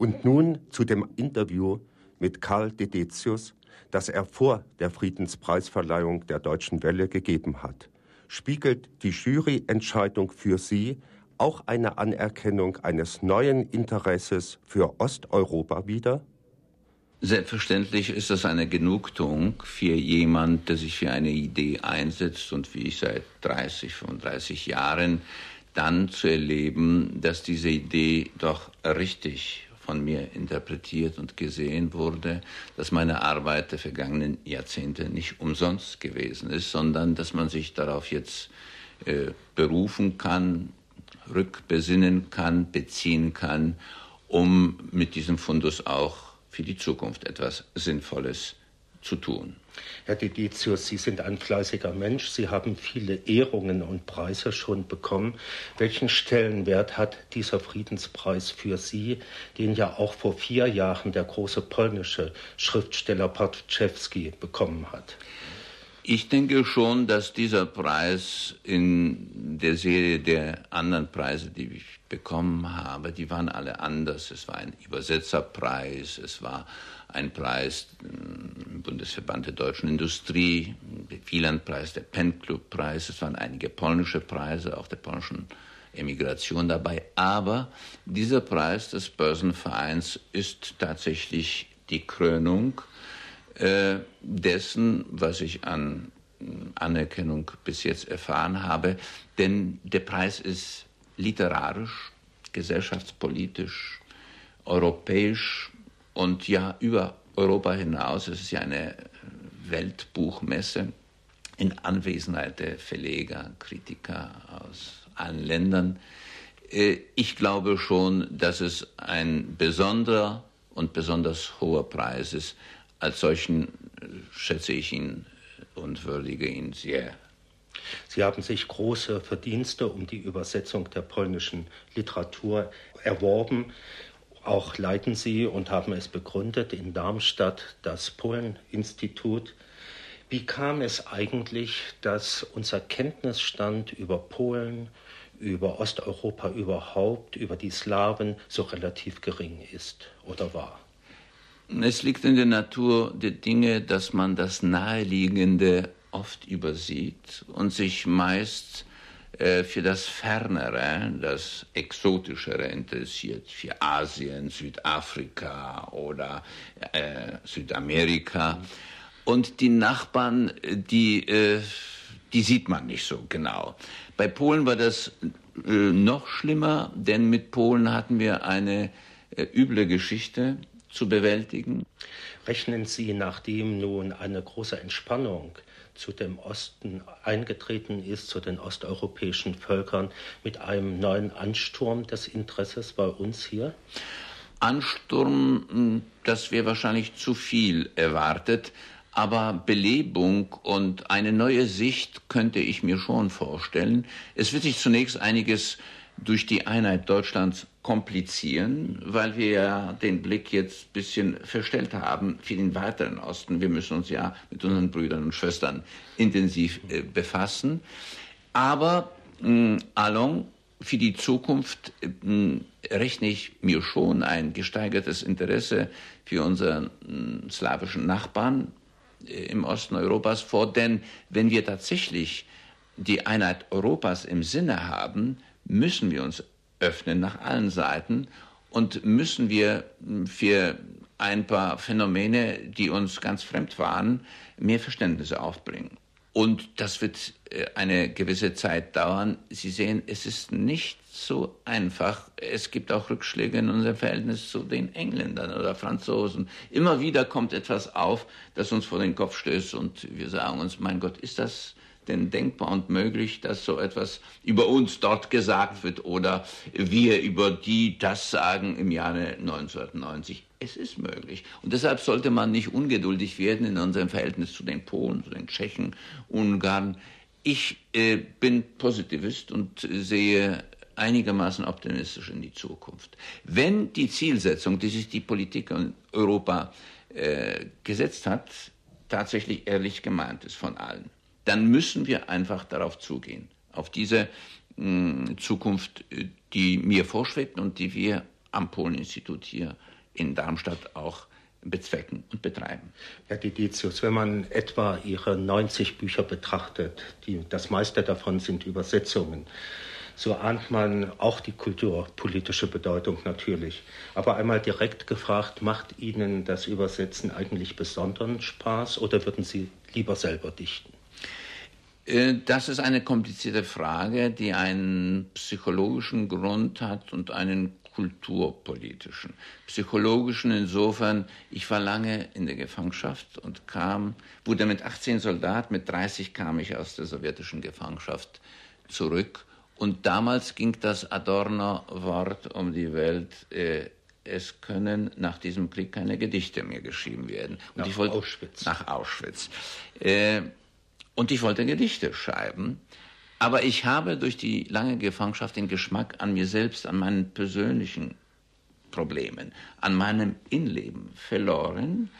Und nun zu dem Interview mit Karl Dedetius, das er vor der Friedenspreisverleihung der Deutschen Welle gegeben hat. Spiegelt die Juryentscheidung für Sie auch eine Anerkennung eines neuen Interesses für Osteuropa wider? Selbstverständlich ist das eine Genugtuung für jemand, der sich für eine Idee einsetzt und wie ich seit 30, 35 Jahren dann zu erleben, dass diese Idee doch richtig von mir interpretiert und gesehen wurde, dass meine Arbeit der vergangenen Jahrzehnte nicht umsonst gewesen ist, sondern dass man sich darauf jetzt äh, berufen kann, rückbesinnen kann, beziehen kann, um mit diesem Fundus auch für die Zukunft etwas Sinnvolles zu tun. Herr Deditius, Sie sind ein fleißiger Mensch. Sie haben viele Ehrungen und Preise schon bekommen. Welchen Stellenwert hat dieser Friedenspreis für Sie, den ja auch vor vier Jahren der große polnische Schriftsteller Patczewski bekommen hat? Ich denke schon, dass dieser Preis in der Serie der anderen Preise, die ich bekommen habe, die waren alle anders. Es war ein Übersetzerpreis, es war ein Preis im Bundesverband der deutschen Industrie, der Wielandpreis, der Pen Club Preis, es waren einige polnische Preise, auch der polnischen Emigration dabei. Aber dieser Preis des Börsenvereins ist tatsächlich die Krönung dessen, was ich an Anerkennung bis jetzt erfahren habe. Denn der Preis ist literarisch, gesellschaftspolitisch, europäisch und ja über Europa hinaus. Es ist ja eine Weltbuchmesse in Anwesenheit der Verleger, Kritiker aus allen Ländern. Äh, ich glaube schon, dass es ein besonderer und besonders hoher Preis ist, als solchen äh, schätze ich ihn und würdige ihn sehr. Sie haben sich große Verdienste um die Übersetzung der polnischen Literatur erworben. Auch leiten Sie und haben es begründet in Darmstadt das Polen-Institut. Wie kam es eigentlich, dass unser Kenntnisstand über Polen, über Osteuropa überhaupt, über die Slawen so relativ gering ist oder war? Es liegt in der Natur der Dinge, dass man das Naheliegende oft übersieht und sich meist äh, für das Fernere, das Exotischere interessiert, für Asien, Südafrika oder äh, Südamerika. Und die Nachbarn, die, äh, die sieht man nicht so genau. Bei Polen war das äh, noch schlimmer, denn mit Polen hatten wir eine äh, üble Geschichte zu bewältigen. Rechnen Sie, nachdem nun eine große Entspannung zu dem Osten eingetreten ist, zu den osteuropäischen Völkern, mit einem neuen Ansturm des Interesses bei uns hier? Ansturm, hm, das wäre wahrscheinlich zu viel erwartet, aber Belebung und eine neue Sicht könnte ich mir schon vorstellen. Es wird sich zunächst einiges durch die Einheit Deutschlands komplizieren, weil wir ja den Blick jetzt ein bisschen verstellt haben für den weiteren Osten. Wir müssen uns ja mit unseren Brüdern und Schwestern intensiv äh, befassen. Aber äh, allons, für die Zukunft äh, rechne ich mir schon ein gesteigertes Interesse für unsere äh, slawischen Nachbarn äh, im Osten Europas vor. Denn wenn wir tatsächlich die Einheit Europas im Sinne haben, müssen wir uns öffnen nach allen Seiten und müssen wir für ein paar Phänomene, die uns ganz fremd waren, mehr Verständnis aufbringen. Und das wird äh, eine gewisse Zeit dauern. Sie sehen, es ist nicht so einfach. Es gibt auch Rückschläge in unserem Verhältnis zu den Engländern oder Franzosen. Immer wieder kommt etwas auf, das uns vor den Kopf stößt und wir sagen uns, mein Gott, ist das denn denkbar und möglich, dass so etwas über uns dort gesagt wird oder wir über die das sagen im Jahre 1990? Es ist möglich. Und deshalb sollte man nicht ungeduldig werden in unserem Verhältnis zu den Polen, zu den Tschechen, Ungarn. Ich äh, bin Positivist und sehe einigermaßen optimistisch in die Zukunft. Wenn die Zielsetzung, die sich die Politik in Europa äh, gesetzt hat, tatsächlich ehrlich gemeint ist von allen, dann müssen wir einfach darauf zugehen, auf diese mh, hm, Zukunft, die mir vorschwebt und die wir am Polen-Institut hier in Darmstadt auch bezwecken und betreiben. Herr Diditius, wenn man etwa Ihre 90 Bücher betrachtet, die, das meiste davon sind Übersetzungen, so ahnt man auch die kulturpolitische Bedeutung natürlich. Aber einmal direkt gefragt, macht Ihnen das Übersetzen eigentlich besonderen Spaß oder würden Sie lieber selber dichten? Äh, das ist eine komplizierte Frage, die einen psychologischen Grund hat und einen kulturpolitischen. Psychologischen insofern, ich war lange in der Gefangenschaft und kam, wurde mit 18 Soldaten, mit 30 kam ich aus der sowjetischen Gefangenschaft zurück. Und damals ging das Adorno-Wort um die Welt, äh, es können nach diesem Krieg keine Gedichte mehr geschrieben werden. Und nach wollte, Auschwitz. Nach Auschwitz. Äh, und ich wollte Gedichte schreiben. Aber ich habe durch die lange Gefangenschaft den Geschmack an mir selbst, an meinen persönlichen Problemen, an meinem Innenleben verloren.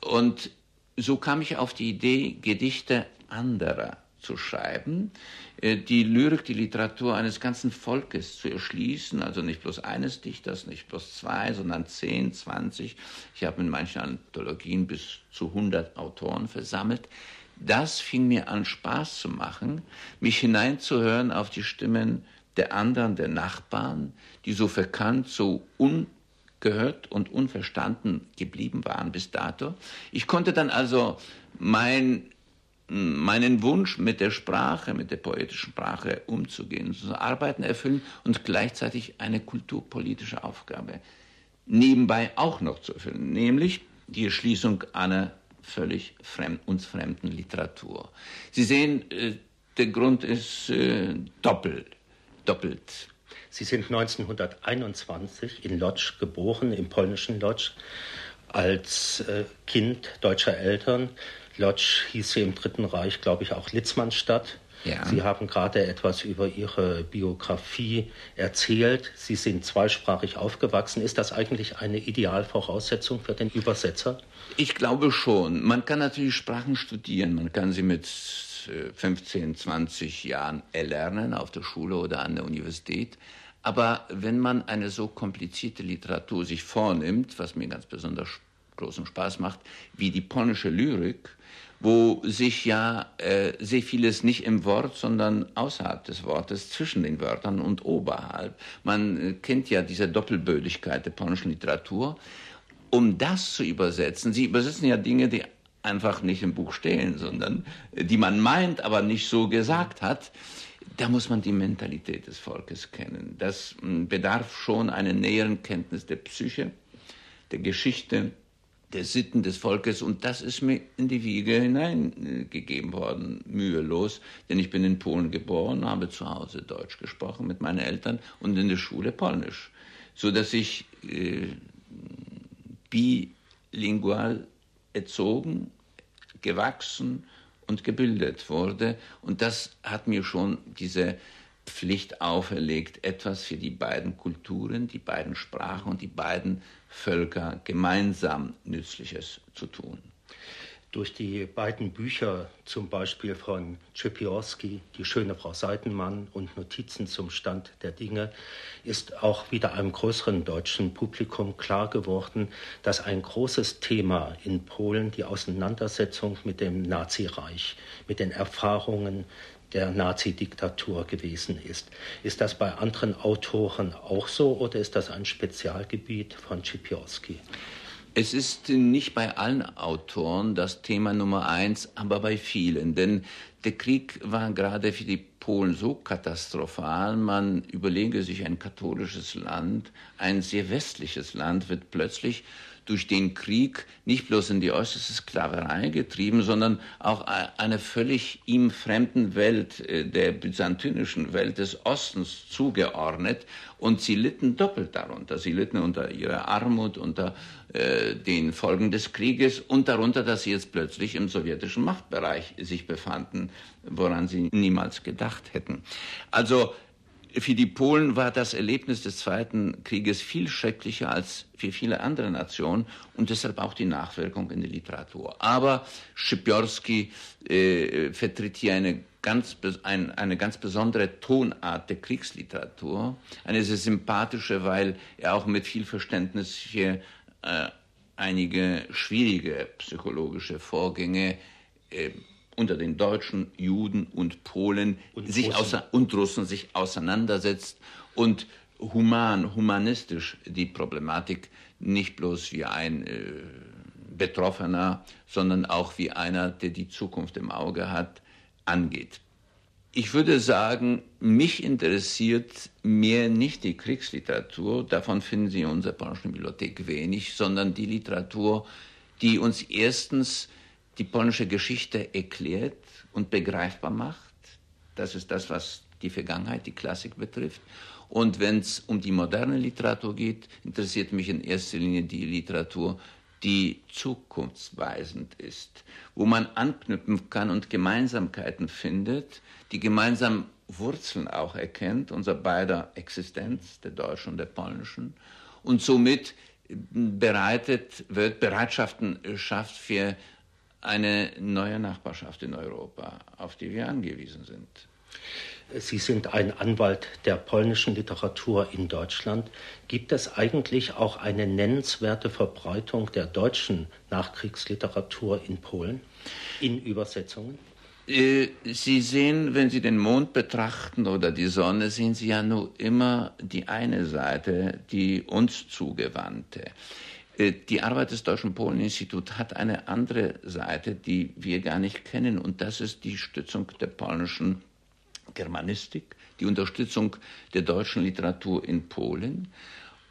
Und so kam ich auf die Idee, Gedichte anderer zu schreiben, äh, die Lyrik, die Literatur eines ganzen Volkes zu erschließen, also nicht bloß eines Dichters, nicht bloß zwei, sondern zehn, zwanzig. Ich habe in manchen Anthologien bis zu hundert Autoren versammelt das fing mir an Spaß zu machen, mich hineinzuhören auf die Stimmen der anderen, der Nachbarn, die so verkannt, so ungehört und unverstanden geblieben waren bis dato. Ich konnte dann also mein, meinen Wunsch mit der Sprache, mit der poetischen Sprache umzugehen, zu arbeiten, erfüllen und gleichzeitig eine kulturpolitische Aufgabe nebenbei auch noch zu erfüllen, nämlich die Erschließung einer völlig fremd, uns fremden Literatur. Sie sehen, äh, der Grund ist äh, doppelt. doppelt. Sie sind 1921 in Lodz geboren, im polnischen Lodz, als äh, Kind deutscher Eltern. Lodz hieß hier im Dritten Reich, glaube ich, auch Litzmannstadt. Ja. Sie haben gerade etwas über Ihre Biografie erzählt. Sie sind zweisprachig aufgewachsen. Ist das eigentlich eine Idealvoraussetzung für den Übersetzer? Ich glaube schon. Man kann natürlich Sprachen studieren. Man kann sie mit 15, äh, 20 Jahren erlernen auf der Schule oder an der Universität. Aber wenn man eine so komplizierte Literatur sich vornimmt, was mir ganz besonders großen Spaß macht, wie die polnische Lyrik, wo sich ja äh, sehr vieles nicht im Wort, sondern außerhalb des Wortes, zwischen den Wörtern und oberhalb. Man äh, kennt ja diese Doppelbödigkeit der polnischen Literatur. Um das zu übersetzen, Sie übersetzen ja Dinge, die einfach nicht im Buch stehen, sondern äh, die man meint, aber nicht so gesagt hat. Da muss man die Mentalität des Volkes kennen. Das bedarf schon einer näheren Kenntnis der Psyche, der Geschichte, der Sitten des Volkes. Und das ist mir in die Wiege hineingegeben worden, mühelos, denn ich bin in Polen geboren, habe zu Hause Deutsch gesprochen mit meinen Eltern und in der Schule Polnisch, so dass ich äh, bilingual erzogen, gewachsen und gebildet wurde. Und das hat mir schon diese Pflicht auferlegt, etwas für die beiden Kulturen, die beiden Sprachen und die beiden Völker gemeinsam Nützliches zu tun. Durch die beiden Bücher, zum Beispiel von Czepiorski, Die schöne Frau Seitenmann und Notizen zum Stand der Dinge, ist auch wieder einem größeren deutschen Publikum klar geworden, dass ein großes Thema in Polen die Auseinandersetzung mit dem Nazireich, mit den Erfahrungen der Nazi-Diktatur gewesen ist. Ist das bei anderen Autoren auch so oder ist das ein Spezialgebiet von Schipiorski? Es ist nicht bei allen Autoren das Thema Nummer eins, aber bei vielen. Denn der Krieg war gerade für die Polen so katastrophal, man überlege sich ein katholisches Land, ein sehr westliches Land wird plötzlich durch den Krieg nicht bloß in die äußerste Sklaverei getrieben, sondern auch einer völlig ihm fremden Welt, äh, der byzantinischen Welt des Ostens zugeordnet. Und sie litten doppelt darunter. Sie litten unter ihrer Armut, unter äh, den Folgen des Krieges und darunter, dass sie jetzt plötzlich im sowjetischen Machtbereich sich befanden, woran sie niemals gedacht hätten. Also für die Polen war das Erlebnis des Zweiten Krieges viel schrecklicher als für viele andere Nationen und deshalb auch die Nachwirkung in der Literatur. Aber Schipiorski äh, vertritt hier eine ganz, ein, eine ganz besondere Tonart der Kriegsliteratur, eine sehr sympathische, weil er auch mit viel Verständnis für äh, einige schwierige psychologische Vorgänge äh, unter den Deutschen, Juden und Polen und, sich Russen. und Russen sich auseinandersetzt und human, humanistisch die Problematik nicht bloß wie ein äh, Betroffener, sondern auch wie einer, der die Zukunft im Auge hat, angeht. Ich würde sagen, mich interessiert mehr nicht die Kriegsliteratur, davon finden Sie in unserer polnischen Bibliothek wenig, sondern die Literatur, die uns erstens die polnische Geschichte erklärt und begreifbar macht. Das ist das, was die Vergangenheit, die Klassik betrifft. Und wenn es um die moderne Literatur geht, interessiert mich in erster Linie die Literatur, die zukunftsweisend ist, wo man anknüpfen kann und Gemeinsamkeiten findet, die gemeinsamen Wurzeln auch erkennt, unser beider Existenz, der deutschen und der polnischen, und somit bereitet wird, Bereitschaften schafft für eine neue Nachbarschaft in Europa, auf die wir angewiesen sind. Sie sind ein Anwalt der polnischen Literatur in Deutschland. Gibt es eigentlich auch eine nennenswerte Verbreitung der deutschen Nachkriegsliteratur in Polen in Übersetzungen? Äh, Sie sehen, wenn Sie den Mond betrachten oder die Sonne, sehen Sie ja nur immer die eine Seite, die uns zugewandte. Äh, die Arbeit des Deutschen Polen-Instituts hat eine andere Seite, die wir gar nicht kennen, und das ist die Stützung der polnischen Germanistik, die Unterstützung der deutschen Literatur in Polen.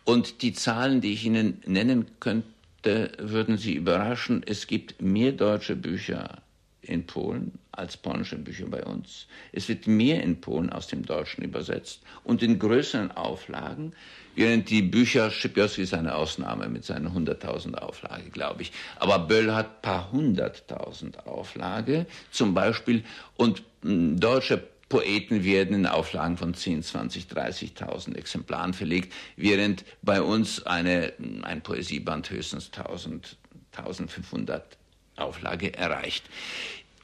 Und die Zahlen, die ich Ihnen nennen könnte, würden Sie überraschen. Es gibt mehr deutsche Bücher in Polen als polnische Bücher bei uns. Es wird mehr in Polen aus dem Deutschen übersetzt und in größeren Auflagen, während die Bücher, Schipiowski ist eine Ausnahme mit seinen 100.000 Auflage, glaube ich, aber Böll hat paar hunderttausend Auflage zum Beispiel und hm, deutsche Poeten werden in Auflagen von 10, 20, 30.000 Exemplaren verlegt, während bei uns eine, ein Poesieband höchstens 1000, 1500 Auflage erreicht.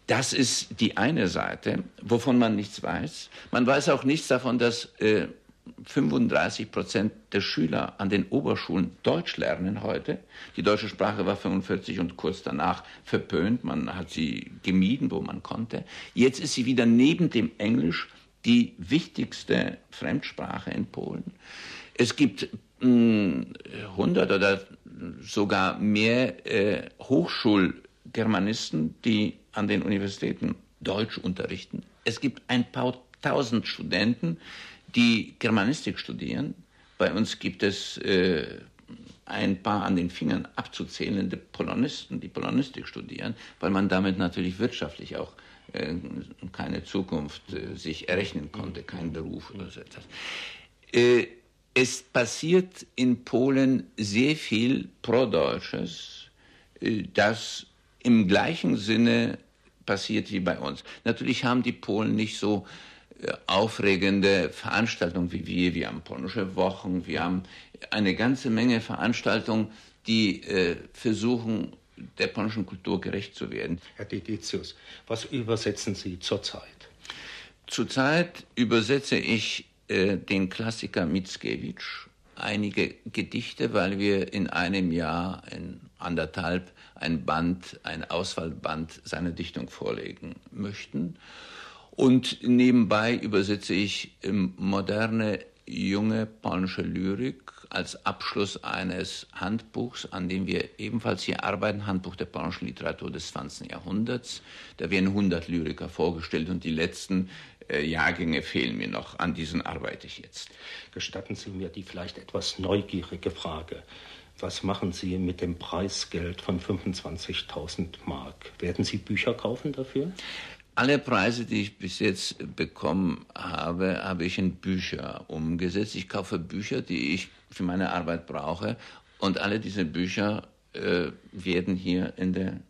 Das ist die eine Seite, wovon man nichts weiß. Man weiß auch nichts davon, dass äh, 35 Prozent der Schüler an den Oberschulen Deutsch lernen heute. Die deutsche Sprache war 45 und kurz danach verpönt. Man hat sie gemieden, wo man konnte. Jetzt ist sie wieder neben dem Englisch die wichtigste Fremdsprache in Polen. Es gibt mh, hm, 100 oder sogar mehr äh, Hochschulgermanisten, die an den Universitäten Deutsch unterrichten. Es gibt ein paar tausend Studenten, die Germanistik studieren. Bei uns gibt es äh, ein paar an den Fingern abzuzählende Polonisten, die Polonistik studieren, weil man damit natürlich wirtschaftlich auch äh, keine Zukunft äh, sich errechnen konnte, keinen Beruf oder so etwas. Äh, es passiert in Polen sehr viel Prodeutsches, äh, das im gleichen Sinne passiert wie bei uns. Natürlich haben die Polen nicht so äh, aufregende Veranstaltungen wie wir. Wir haben polnische Wochen, wir haben eine ganze Menge Veranstaltungen, die äh, versuchen, der polnischen Kultur gerecht zu werden. Herr Deditius, was übersetzen Sie zurzeit? Zurzeit übersetze ich äh, den Klassiker Mickiewicz, einige Gedichte, weil wir in einem Jahr, in anderthalb, ein Band, ein Auswahlband seiner Dichtung vorlegen möchten. Und nebenbei übersetze ich moderne, junge polnische Lyrik als Abschluss eines Handbuchs, an dem wir ebenfalls hier arbeiten, Handbuch der polnischen Literatur des 20. Jahrhunderts. Da werden 100 Lyriker vorgestellt und die letzten äh, Jahrgänge fehlen mir noch. An diesen arbeite ich jetzt. Gestatten Sie mir die vielleicht etwas neugierige Frage. Was machen Sie mit dem Preisgeld von 25.000 Mark? Werden Sie Bücher kaufen dafür? Alle Preise, die ich bis jetzt bekommen habe, habe ich in Bücher umgesetzt. Ich kaufe Bücher, die ich für meine Arbeit brauche. Und alle diese Bücher äh, werden hier in der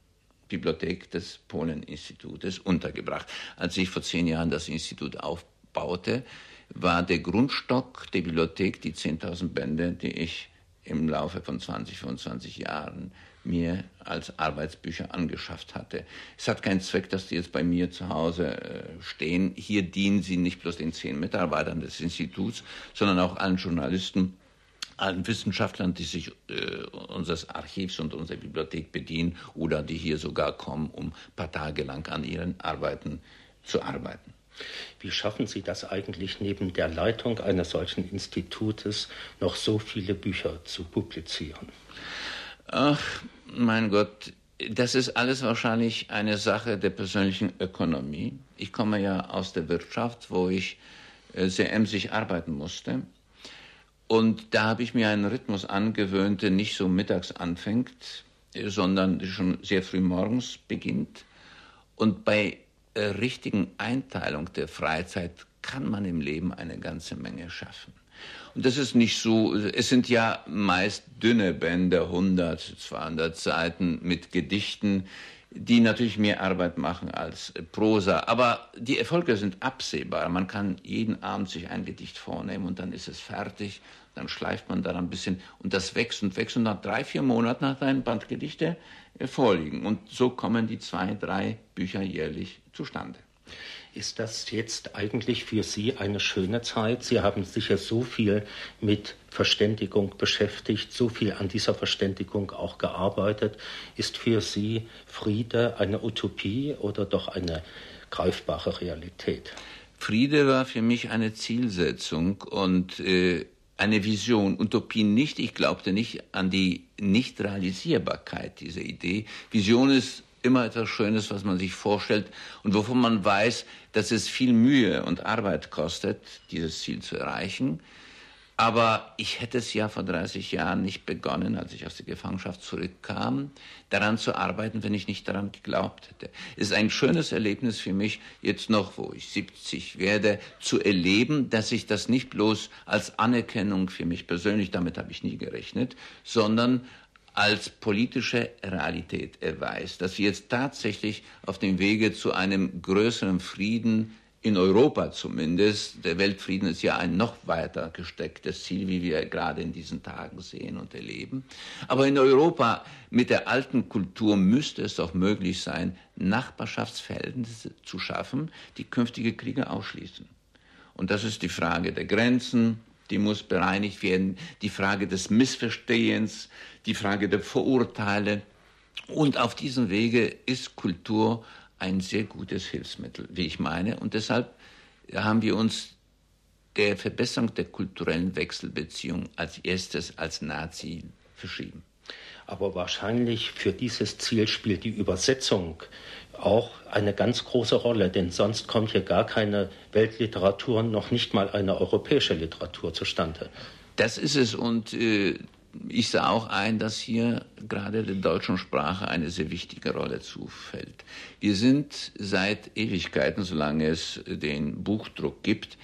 Bibliothek des Polen-Institutes untergebracht. Als ich vor zehn Jahren das Institut aufbaute, war der Grundstock der Bibliothek, die 10.000 Bände, die ich im Laufe von 20, 25 Jahren mir als Arbeitsbücher angeschafft hatte. Es hat keinen Zweck, dass die jetzt bei mir zu Hause äh, stehen. Hier dienen sie nicht bloß den zehn Mitarbeitern des Instituts, sondern auch allen Journalisten, allen Wissenschaftlern, die sich äh, unseres Archivs und unserer Bibliothek bedienen oder die hier sogar kommen, um ein paar Tage lang an ihren Arbeiten zu arbeiten. Wie schaffen Sie das eigentlich, neben der Leitung eines solchen Institutes noch so viele Bücher zu publizieren? Ach, mein Gott, das ist alles wahrscheinlich eine Sache der persönlichen Ökonomie. Ich komme ja aus der Wirtschaft, wo ich äh, sehr emsig arbeiten musste. Und da habe ich mir einen Rhythmus angewöhnt, der nicht so mittags anfängt, äh, sondern schon sehr früh morgens beginnt. Und bei äh, richtigen Einteilung der Freizeit kann man im Leben eine ganze Menge schaffen. Und das ist nicht so, es sind ja meist dünne Bände, 100, 200 Seiten mit Gedichten, die natürlich mehr Arbeit machen als Prosa. Aber die Erfolge sind absehbar. Man kann jeden Abend sich ein Gedicht vornehmen und dann ist es fertig. Dann schleift man da ein bisschen und das wächst und wächst und nach drei, vier Monaten hat ein Band Gedichte vorliegen. Und so kommen die zwei, drei Bücher jährlich zustande. Ist das jetzt eigentlich für Sie eine schöne Zeit? Sie haben sicher so viel mit Verständigung beschäftigt, so viel an dieser Verständigung auch gearbeitet. Ist für Sie Friede eine Utopie oder doch eine greifbare Realität? Friede war für mich eine Zielsetzung und äh, eine Vision. Utopie nicht. Ich glaubte nicht an die Nichtrealisierbarkeit dieser Idee. Vision ist immer etwas Schönes, was man sich vorstellt und wovon man weiß, dass es viel Mühe und Arbeit kostet, dieses Ziel zu erreichen. Aber ich hätte es ja vor 30 Jahren nicht begonnen, als ich aus der Gefangenschaft zurückkam, daran zu arbeiten, wenn ich nicht daran geglaubt hätte. Es ist ein schönes Erlebnis für mich, jetzt noch, wo ich 70 werde, zu erleben, dass ich das nicht bloß als Anerkennung für mich persönlich, damit habe ich nie gerechnet, sondern als politische Realität erweist, dass wir jetzt tatsächlich auf dem Wege zu einem größeren Frieden in Europa zumindest, der Weltfrieden ist ja ein noch weiter gestecktes Ziel, wie wir gerade in diesen Tagen sehen und erleben. Aber in Europa mit der alten Kultur müsste es doch möglich sein, Nachbarschaftsverhältnisse zu schaffen, die künftige Kriege ausschließen. Und das ist die Frage der Grenzen, die muss bereinigt werden, die Frage des Missverstehens, die Frage der Vorurteile. Und auf diesem Wege ist Kultur ein sehr gutes Hilfsmittel, wie ich meine. Und deshalb haben wir uns der Verbesserung der kulturellen Wechselbeziehung als erstes als Nazi verschrieben. Aber wahrscheinlich für dieses Ziel spielt die Übersetzung auch eine ganz große Rolle, denn sonst kommt hier gar keine Weltliteratur, noch nicht mal eine europäische Literatur zustande. Das ist es und äh, ich sah auch ein, dass hier gerade der deutschen Sprache eine sehr wichtige Rolle zufällt. Wir sind seit Ewigkeiten, solange es den Buchdruck gibt,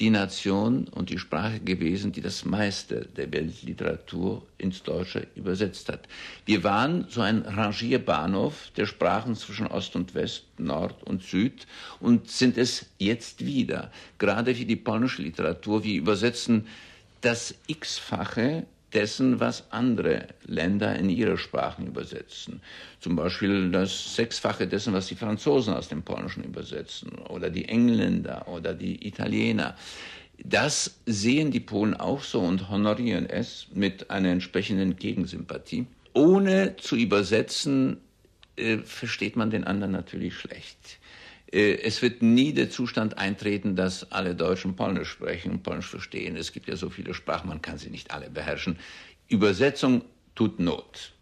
die Nation und die Sprache gewesen, die das meiste der Weltliteratur ins Deutsche übersetzt hat. Wir waren so ein Rangierbahnhof der Sprachen zwischen Ost und West, Nord und Süd und sind es jetzt wieder. Gerade wie die polnische Literatur, wir übersetzen das x-fache dessen, was andere Länder in ihre Sprachen übersetzen. Zum Beispiel das Sechsfache dessen, was die Franzosen aus dem Polnischen übersetzen oder die Engländer oder die Italiener. Das sehen die Polen auch so und honorieren es mit einer entsprechenden Gegensympathie. Ohne zu übersetzen, äh, versteht man den anderen natürlich schlecht. Äh, es wird nie der Zustand eintreten, dass alle Deutschen Polnisch sprechen Polnisch verstehen. Es gibt ja so viele Sprachen, man kann sie nicht alle beherrschen. Übersetzung tut Not.